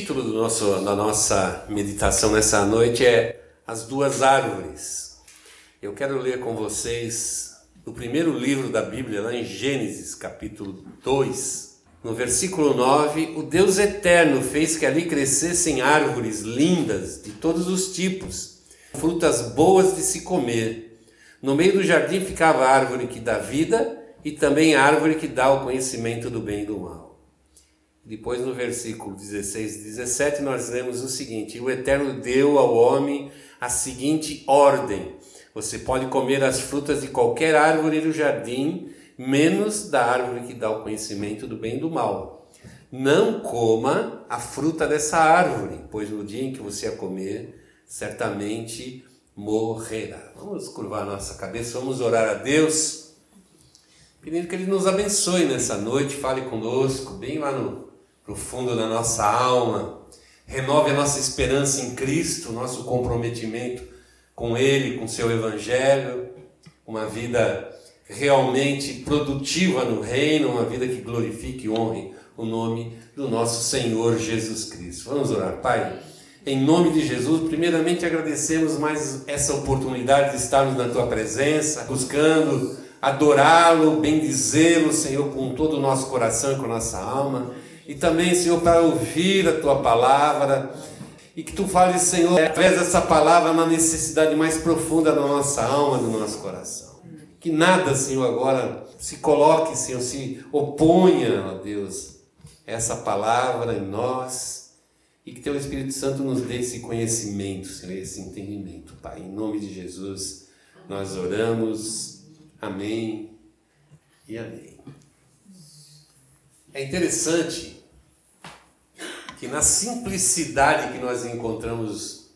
título do nosso, da nossa meditação nessa noite é As Duas Árvores. Eu quero ler com vocês o primeiro livro da Bíblia, lá em Gênesis, capítulo 2, no versículo 9: O Deus eterno fez que ali crescessem árvores lindas de todos os tipos, frutas boas de se comer. No meio do jardim ficava a árvore que dá vida e também a árvore que dá o conhecimento do bem e do mal. Depois, no versículo 16 e 17, nós lemos o seguinte: O Eterno deu ao homem a seguinte ordem: Você pode comer as frutas de qualquer árvore do jardim, menos da árvore que dá o conhecimento do bem e do mal. Não coma a fruta dessa árvore, pois no dia em que você a comer, certamente morrerá. Vamos curvar nossa cabeça, vamos orar a Deus, pedindo que Ele nos abençoe nessa noite, fale conosco, bem lá no profundo da nossa alma, renove a nossa esperança em Cristo, nosso comprometimento com Ele, com seu Evangelho, uma vida realmente produtiva no reino, uma vida que glorifique e honre o nome do nosso Senhor Jesus Cristo. Vamos orar, Pai. Em nome de Jesus, primeiramente agradecemos mais essa oportunidade de estarmos na tua presença, buscando adorá-lo, bendizê-lo, Senhor, com todo o nosso coração e com a nossa alma e também, Senhor, para ouvir a tua palavra e que tu fales, Senhor, através dessa palavra na necessidade mais profunda da nossa alma, do nosso coração. Que nada, Senhor, agora se coloque, Senhor, se oponha, ó Deus, essa palavra em nós e que teu Espírito Santo nos dê esse conhecimento, Senhor, esse entendimento, Pai. Em nome de Jesus, nós oramos. Amém e amém. É interessante que na simplicidade que nós encontramos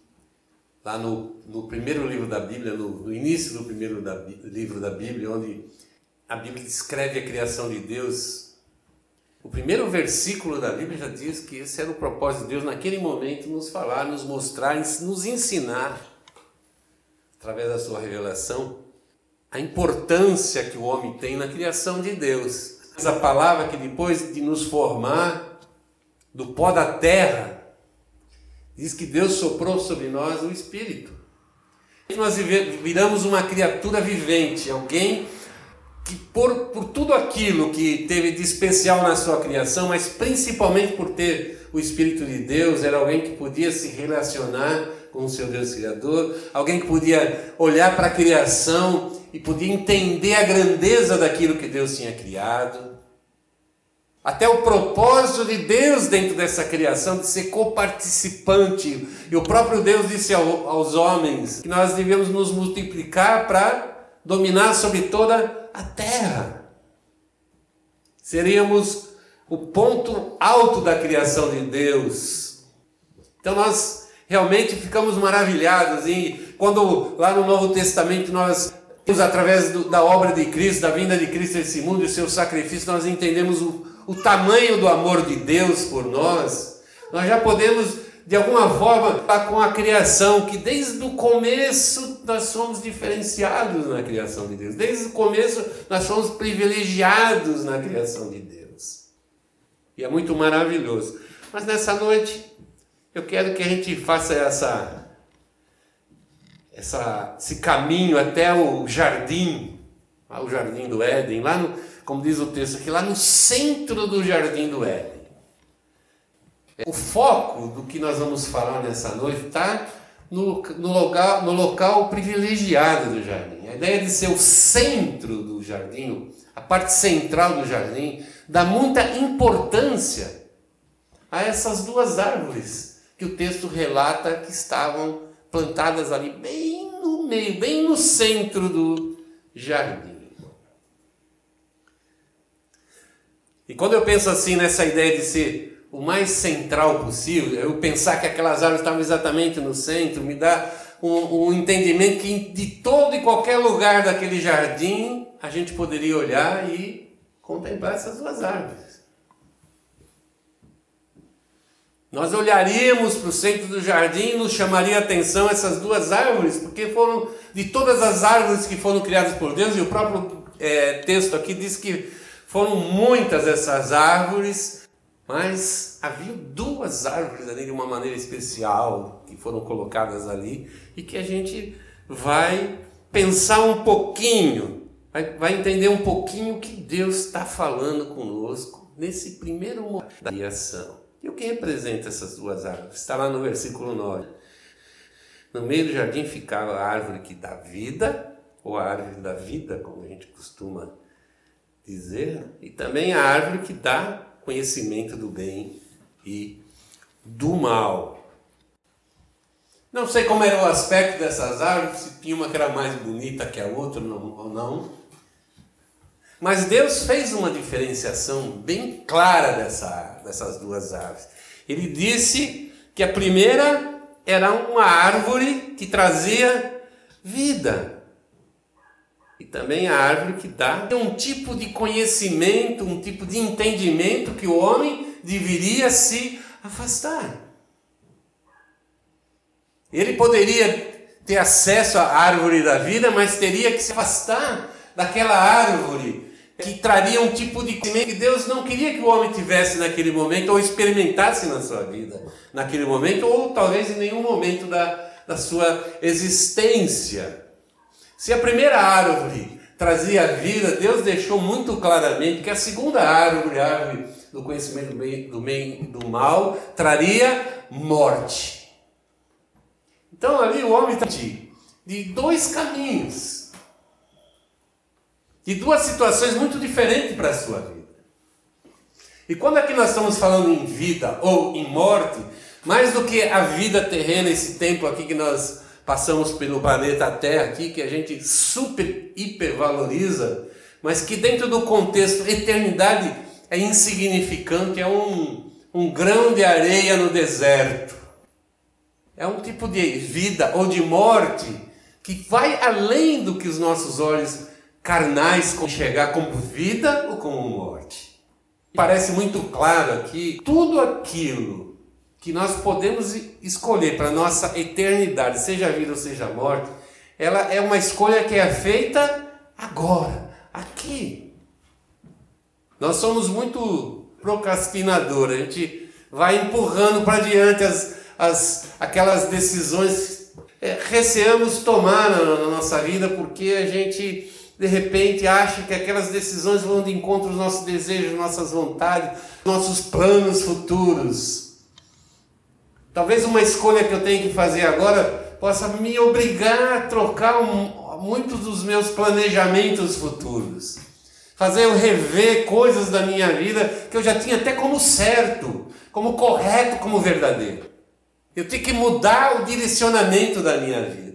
lá no, no primeiro livro da Bíblia, no, no início do primeiro da, livro da Bíblia, onde a Bíblia descreve a criação de Deus, o primeiro versículo da Bíblia já diz que esse era o propósito de Deus naquele momento, nos falar, nos mostrar, nos ensinar, através da sua revelação, a importância que o homem tem na criação de Deus. Essa palavra que depois de nos formar, do pó da terra, diz que Deus soprou sobre nós o Espírito. Nós viramos uma criatura vivente, alguém que, por, por tudo aquilo que teve de especial na sua criação, mas principalmente por ter o Espírito de Deus, era alguém que podia se relacionar com o seu Deus Criador, alguém que podia olhar para a criação e podia entender a grandeza daquilo que Deus tinha criado até o propósito de Deus dentro dessa criação, de ser coparticipante. E o próprio Deus disse aos homens que nós devemos nos multiplicar para dominar sobre toda a terra. Seríamos o ponto alto da criação de Deus. Então nós realmente ficamos maravilhados e quando lá no Novo Testamento nós através do, da obra de Cristo, da vinda de Cristo a esse mundo e seu sacrifício, nós entendemos o, o tamanho do amor de Deus por nós, nós já podemos, de alguma forma, estar com a criação, que desde o começo nós somos diferenciados na criação de Deus. Desde o começo nós somos privilegiados na criação de Deus. E é muito maravilhoso. Mas nessa noite, eu quero que a gente faça essa, essa, esse caminho até o jardim, o jardim do Éden, lá no, como diz o texto aqui, lá no centro do jardim do Éden. O foco do que nós vamos falar nessa noite está no, no, local, no local privilegiado do jardim. A ideia de ser o centro do jardim, a parte central do jardim, dá muita importância a essas duas árvores que o texto relata que estavam plantadas ali, bem no meio, bem no centro do jardim. E quando eu penso assim nessa ideia de ser o mais central possível, eu pensar que aquelas árvores estavam exatamente no centro, me dá um, um entendimento que de todo e qualquer lugar daquele jardim a gente poderia olhar e contemplar essas duas árvores. Nós olharíamos para o centro do jardim e nos chamaria a atenção essas duas árvores, porque foram de todas as árvores que foram criadas por Deus, e o próprio é, texto aqui diz que foram muitas essas árvores, Mas havia duas árvores ali de uma maneira especial que foram colocadas ali e que a gente vai pensar um pouquinho, vai, vai entender um pouquinho o que Deus está falando conosco nesse primeiro momento da criação. E o que representa essas duas árvores? Está lá no versículo 9. No meio do jardim ficava a árvore que dá vida, ou a árvore da vida, como a gente costuma dizer, e também a árvore que dá conhecimento do bem e do mal. Não sei como era o aspecto dessas árvores, se tinha uma que era mais bonita que a outra ou não. Mas Deus fez uma diferenciação bem clara dessa, dessas duas árvores. Ele disse que a primeira era uma árvore que trazia vida. E também a árvore que dá um tipo de conhecimento, um tipo de entendimento que o homem deveria se afastar. Ele poderia ter acesso à árvore da vida, mas teria que se afastar daquela árvore que traria um tipo de conhecimento que Deus não queria que o homem tivesse naquele momento, ou experimentasse na sua vida naquele momento, ou talvez em nenhum momento da, da sua existência. Se a primeira árvore trazia vida, Deus deixou muito claramente que a segunda árvore, a árvore do conhecimento do bem, bem do mal, traria morte. Então ali o homem está de dois caminhos de duas situações muito diferentes para a sua vida. E quando aqui nós estamos falando em vida ou em morte, mais do que a vida terrena, esse tempo aqui que nós passamos pelo planeta Terra aqui, que a gente super hipervaloriza, mas que dentro do contexto eternidade é insignificante, é um, um grão de areia no deserto. É um tipo de vida ou de morte que vai além do que os nossos olhos carnais enxergar como vida ou como morte. Parece muito claro aqui tudo aquilo que nós podemos escolher para nossa eternidade, seja vida ou seja morte, ela é uma escolha que é feita agora, aqui. Nós somos muito procrastinadores, a gente vai empurrando para diante as, as, aquelas decisões é, receamos tomar na, na nossa vida porque a gente de repente acha que aquelas decisões vão de encontro aos nossos desejos, nossas vontades, nossos planos futuros. Talvez uma escolha que eu tenho que fazer agora possa me obrigar a trocar um, muitos dos meus planejamentos futuros. Fazer eu rever coisas da minha vida que eu já tinha até como certo, como correto, como verdadeiro. Eu tenho que mudar o direcionamento da minha vida.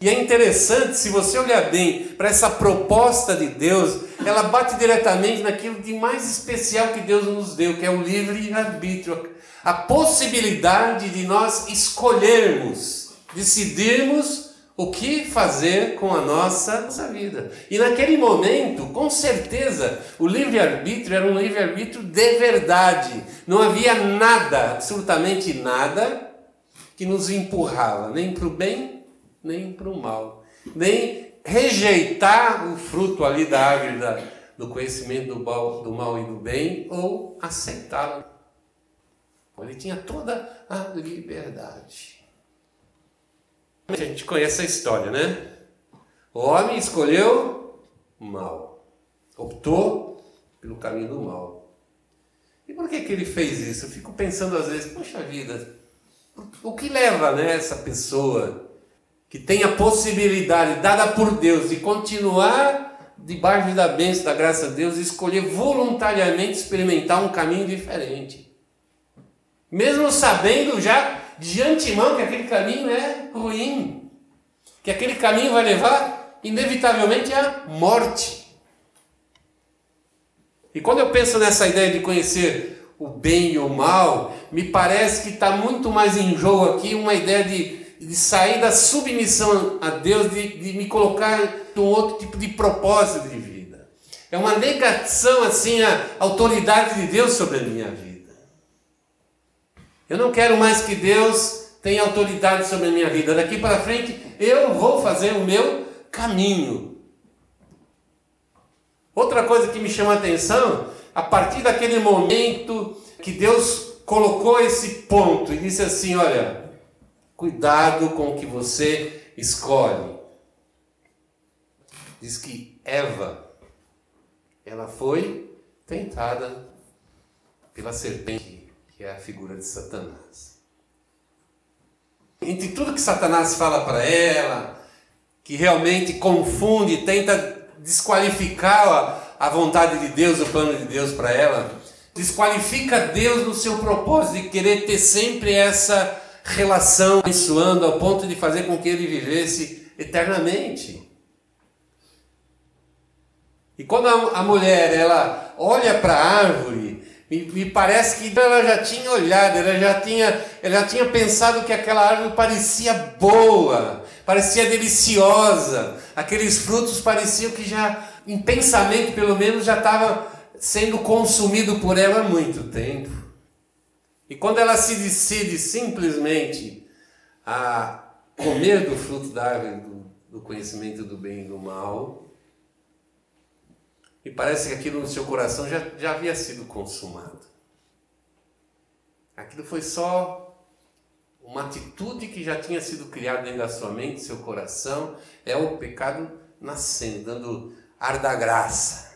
E é interessante, se você olhar bem para essa proposta de Deus, ela bate diretamente naquilo de mais especial que Deus nos deu, que é o livre-arbítrio. A possibilidade de nós escolhermos, decidirmos o que fazer com a nossa, nossa vida. E naquele momento, com certeza, o livre-arbítrio era um livre-arbítrio de verdade. Não havia nada, absolutamente nada, que nos empurrava, nem para o bem nem para o mal, nem rejeitar o fruto ali da árvore da, do conhecimento do mal, do mal e do bem, ou aceitá-lo. Ele tinha toda a liberdade. A gente conhece a história, né? O homem escolheu o mal, optou pelo caminho do mal. E por que, que ele fez isso? Eu fico pensando às vezes, poxa vida, o que leva né, essa pessoa que tem a possibilidade dada por Deus de continuar debaixo da bênção, da graça de Deus, e escolher voluntariamente experimentar um caminho diferente. Mesmo sabendo já de antemão que aquele caminho é ruim, que aquele caminho vai levar inevitavelmente à morte. E quando eu penso nessa ideia de conhecer o bem e o mal, me parece que está muito mais em jogo aqui uma ideia de de sair da submissão a Deus, de, de me colocar um outro tipo de propósito de vida. É uma negação assim à autoridade de Deus sobre a minha vida. Eu não quero mais que Deus tenha autoridade sobre a minha vida. Daqui para frente eu vou fazer o meu caminho. Outra coisa que me chama a atenção, a partir daquele momento que Deus colocou esse ponto e disse assim: olha, cuidado com o que você escolhe. Diz que Eva, ela foi tentada pela serpente, que é a figura de Satanás. Entre tudo que Satanás fala para ela, que realmente confunde, tenta desqualificar a vontade de Deus, o plano de Deus para ela, desqualifica Deus no seu propósito de querer ter sempre essa relação abençoando ao ponto de fazer com que ele vivesse eternamente. E quando a, a mulher ela olha para a árvore, me, me, parece que ela já tinha olhado, ela já tinha, ela já tinha pensado que aquela árvore parecia boa, parecia deliciosa, aqueles frutos pareciam que já, em pensamento pelo menos, já estava sendo consumido por ela há muito tempo. E quando ela se decide simplesmente a comer do fruto da árvore do, do conhecimento do bem e do mal, e parece que aquilo no seu coração já, já havia sido consumado. Aquilo foi só uma atitude que já tinha sido criada dentro da sua mente, seu coração, é o pecado nascendo, dando ar da graça.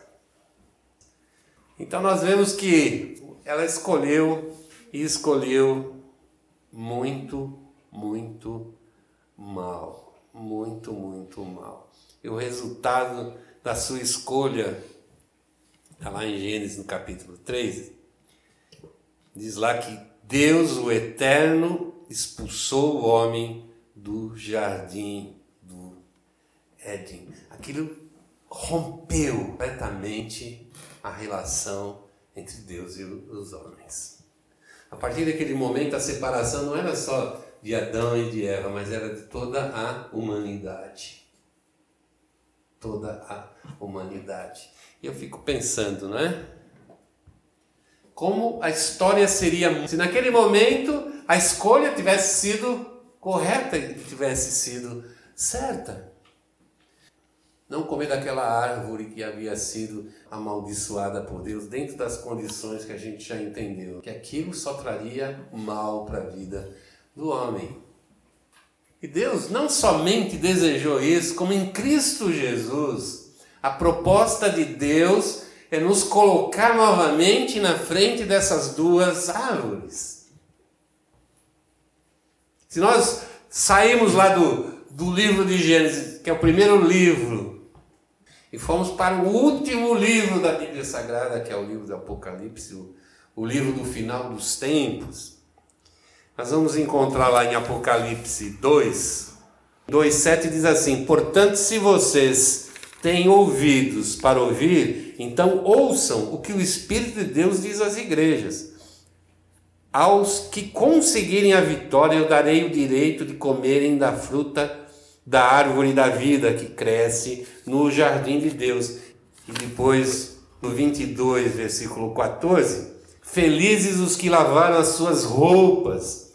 Então nós vemos que ela escolheu escolheu muito, muito mal. Muito, muito mal. E o resultado da sua escolha, está lá em Gênesis no capítulo 3, diz lá que Deus, o Eterno, expulsou o homem do jardim do Éden. Aquilo rompeu completamente a relação entre Deus e os homens. A partir daquele momento, a separação não era só de Adão e de Eva, mas era de toda a humanidade. Toda a humanidade. E eu fico pensando, não é? Como a história seria se naquele momento a escolha tivesse sido correta e tivesse sido certa. Não comer daquela árvore que havia sido amaldiçoada por Deus, dentro das condições que a gente já entendeu, que aquilo só traria mal para a vida do homem. E Deus não somente desejou isso, como em Cristo Jesus, a proposta de Deus é nos colocar novamente na frente dessas duas árvores. Se nós saímos lá do, do livro de Gênesis, que é o primeiro livro, e fomos para o último livro da Bíblia Sagrada, que é o livro do Apocalipse, o, o livro do final dos tempos, nós vamos encontrar lá em Apocalipse 2, 2,7 diz assim: Portanto, se vocês têm ouvidos para ouvir, então ouçam o que o Espírito de Deus diz às igrejas. Aos que conseguirem a vitória, eu darei o direito de comerem da fruta da árvore da vida que cresce no jardim de Deus. E depois, no 22, versículo 14: Felizes os que lavaram as suas roupas,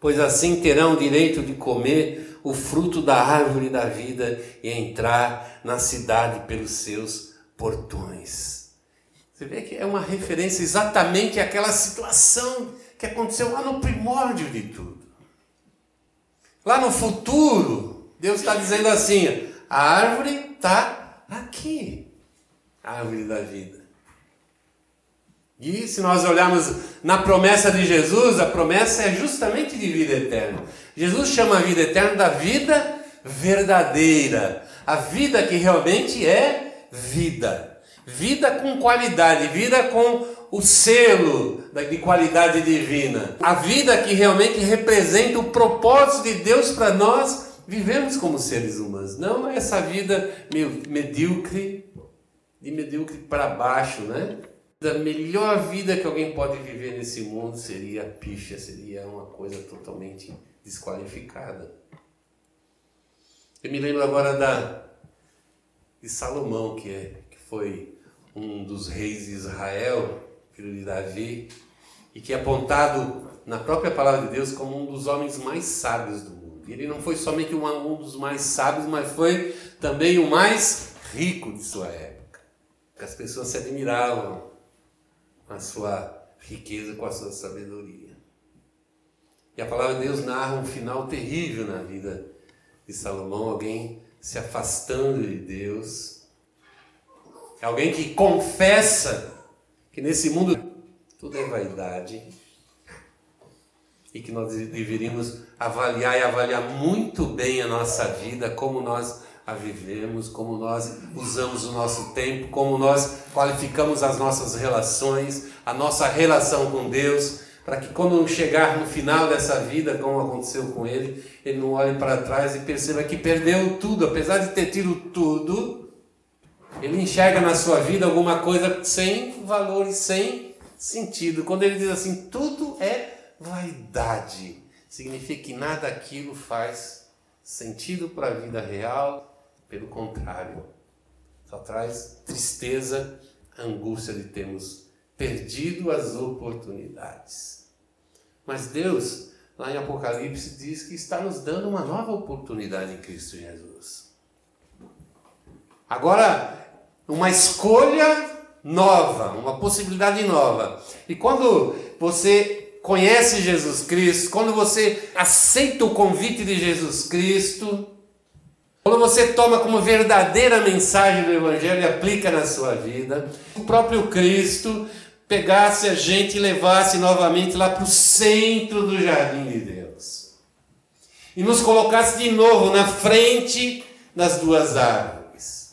pois assim terão direito de comer o fruto da árvore da vida e entrar na cidade pelos seus portões. Você vê que é uma referência exatamente àquela situação que aconteceu lá no primórdio de tudo. Lá no futuro, Deus está dizendo assim: a árvore está aqui a árvore da vida. E se nós olharmos na promessa de Jesus, a promessa é justamente de vida eterna. Jesus chama a vida eterna da vida verdadeira, a vida que realmente é vida. Vida com qualidade, vida com o selo de qualidade divina. A vida que realmente representa o propósito de Deus para nós vivemos como seres humanos. Não essa vida medíocre, de medíocre para baixo, né? A melhor vida que alguém pode viver nesse mundo seria picha, seria uma coisa totalmente desqualificada. Eu me lembro agora da de Salomão, que é foi um dos reis de Israel, filho de Davi, e que é apontado na própria palavra de Deus como um dos homens mais sábios do mundo. Ele não foi somente um, dos mais sábios, mas foi também o mais rico de sua época. As pessoas se admiravam a sua riqueza com a sua sabedoria. E a palavra de Deus narra um final terrível na vida de Salomão, alguém se afastando de Deus, alguém que confessa que nesse mundo tudo é vaidade e que nós deveríamos avaliar e avaliar muito bem a nossa vida, como nós a vivemos, como nós usamos o nosso tempo, como nós qualificamos as nossas relações, a nossa relação com Deus, para que quando chegar no final dessa vida, como aconteceu com ele, ele não olhe para trás e perceba que perdeu tudo, apesar de ter tido tudo, ele enxerga na sua vida alguma coisa sem valor e sem sentido. Quando ele diz assim, tudo é vaidade, significa que nada aquilo faz sentido para a vida real, pelo contrário, só traz tristeza, angústia de termos perdido as oportunidades. Mas Deus, lá em Apocalipse, diz que está nos dando uma nova oportunidade em Cristo Jesus. Agora, uma escolha nova, uma possibilidade nova. E quando você conhece Jesus Cristo, quando você aceita o convite de Jesus Cristo, quando você toma como verdadeira mensagem do Evangelho e aplica na sua vida, o próprio Cristo pegasse a gente e levasse novamente lá para o centro do jardim de Deus. E nos colocasse de novo na frente das duas árvores.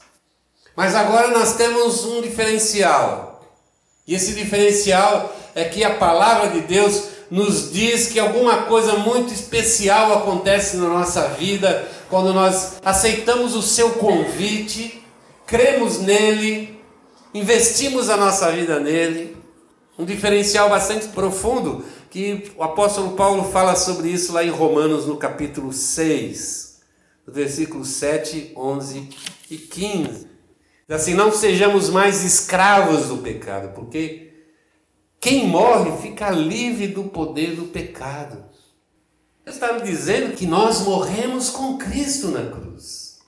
Mas agora nós temos um diferencial. E esse diferencial é que a palavra de Deus nos diz que alguma coisa muito especial acontece na nossa vida quando nós aceitamos o seu convite, cremos nele, investimos a nossa vida nele. Um diferencial bastante profundo que o apóstolo Paulo fala sobre isso lá em Romanos, no capítulo 6, versículos 7, 11 e 15. Assim, não sejamos mais escravos do pecado, porque quem morre fica livre do poder do pecado. Ele está dizendo que nós morremos com Cristo na cruz.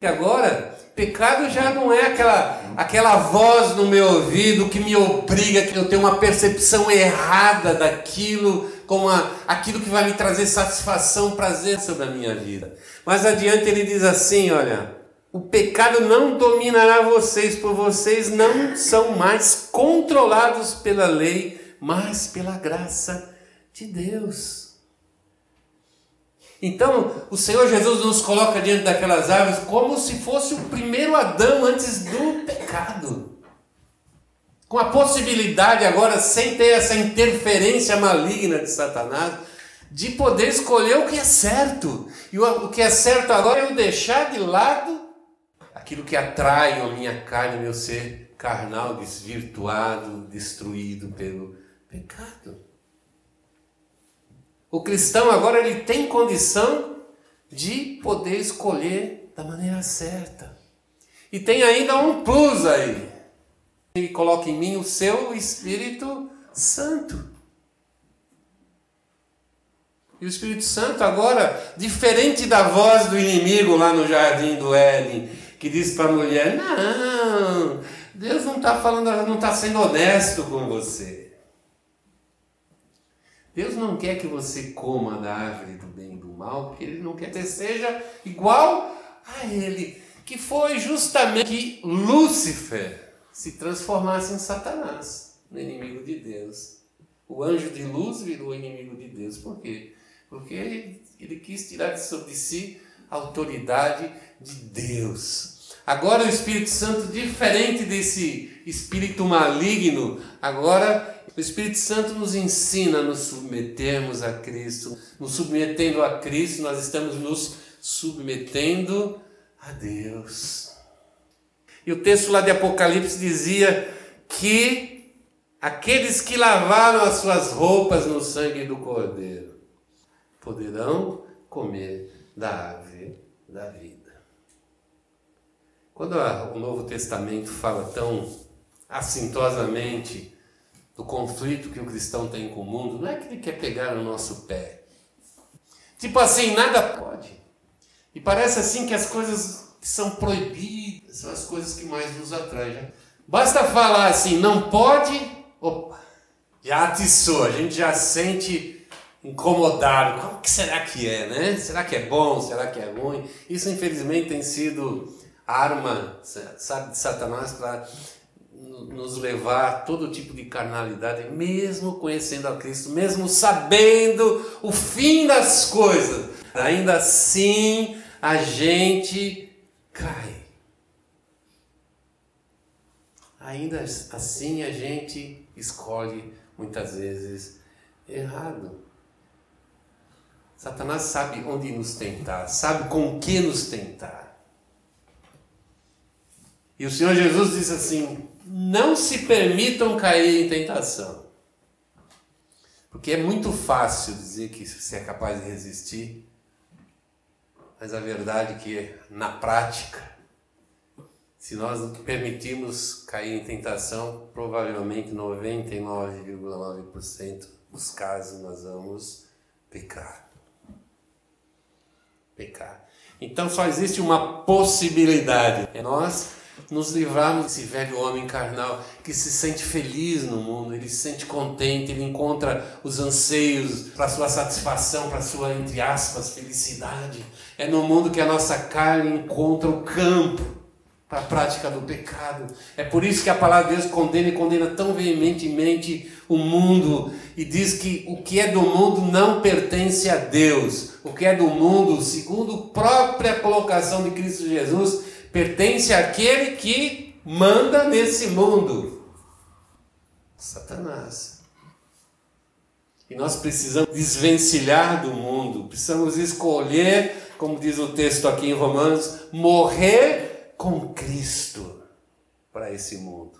E agora, pecado já não é aquela, aquela voz no meu ouvido que me obriga que eu tenha uma percepção errada daquilo, como a, aquilo que vai me trazer satisfação, prazer sobre a minha vida. Mais adiante ele diz assim: olha, o pecado não dominará vocês, por vocês não são mais controlados pela lei, mas pela graça de Deus. Então, o Senhor Jesus nos coloca diante daquelas árvores como se fosse o primeiro Adão antes do pecado. Com a possibilidade agora, sem ter essa interferência maligna de Satanás, de poder escolher o que é certo. E o que é certo agora é eu deixar de lado aquilo que atrai a minha carne, meu ser carnal, desvirtuado, destruído pelo pecado. O cristão agora ele tem condição de poder escolher da maneira certa. E tem ainda um plus aí. Ele coloca em mim o seu Espírito Santo. E o Espírito Santo agora, diferente da voz do inimigo lá no jardim do Éden, que diz para a mulher: Não, Deus não está falando, não está sendo honesto com você. Deus não quer que você coma da árvore do bem e do mal, porque Ele não quer que seja igual a Ele, que foi justamente que Lúcifer se transformasse em Satanás, no inimigo de Deus. O anjo de luz virou inimigo de Deus. Por quê? Porque ele, ele quis tirar de sobre si autoridade de Deus. Agora o Espírito Santo, diferente desse espírito maligno, agora o Espírito Santo nos ensina a nos submetermos a Cristo. Nos submetendo a Cristo, nós estamos nos submetendo a Deus. E o texto lá de Apocalipse dizia que aqueles que lavaram as suas roupas no sangue do Cordeiro poderão comer da árvore da vida. Quando o Novo Testamento fala tão assintosamente do conflito que o cristão tem com o mundo, não é que ele quer pegar no nosso pé. Tipo assim, nada pode. E parece assim que as coisas que são proibidas são as coisas que mais nos atraem. Basta falar assim, não pode, opa, já atiçou, a gente já sente incomodado. Como que será que é, né? Será que é bom? Será que é ruim? Isso, infelizmente, tem sido arma, sabe, de Satanás para nos levar a todo tipo de carnalidade, mesmo conhecendo a Cristo, mesmo sabendo o fim das coisas. Ainda assim, a gente cai. Ainda assim, a gente escolhe muitas vezes errado. Satanás sabe onde nos tentar, sabe com que nos tentar. E o Senhor Jesus disse assim: não se permitam cair em tentação. Porque é muito fácil dizer que você é capaz de resistir, mas a verdade é que na prática, se nós permitirmos cair em tentação, provavelmente 99,9% dos casos nós vamos pecar. Pecar. Então só existe uma possibilidade. É nós nos livrarmos desse velho homem carnal que se sente feliz no mundo, ele se sente contente, ele encontra os anseios para sua satisfação, para sua, entre aspas, felicidade. É no mundo que a nossa carne encontra o campo para a prática do pecado. É por isso que a palavra de Deus condena e condena tão veementemente o mundo e diz que o que é do mundo não pertence a Deus. O que é do mundo, segundo a própria colocação de Cristo Jesus, pertence àquele que manda nesse mundo Satanás. E nós precisamos desvencilhar do mundo, precisamos escolher, como diz o texto aqui em Romanos, morrer com Cristo para esse mundo,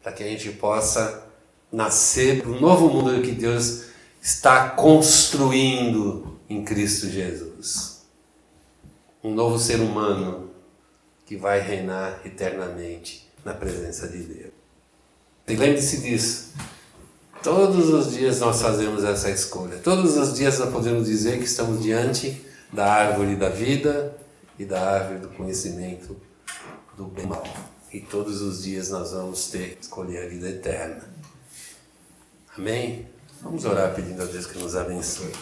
para que a gente possa nascer para o novo mundo que Deus está construindo em Cristo Jesus um novo ser humano que vai reinar eternamente na presença de Deus. E lembre-se disso. Todos os dias nós fazemos essa escolha. Todos os dias nós podemos dizer que estamos diante da árvore da vida e da árvore do conhecimento do bem e mal. E todos os dias nós vamos ter que escolher a vida eterna. Amém? Vamos orar pedindo a Deus que nos abençoe.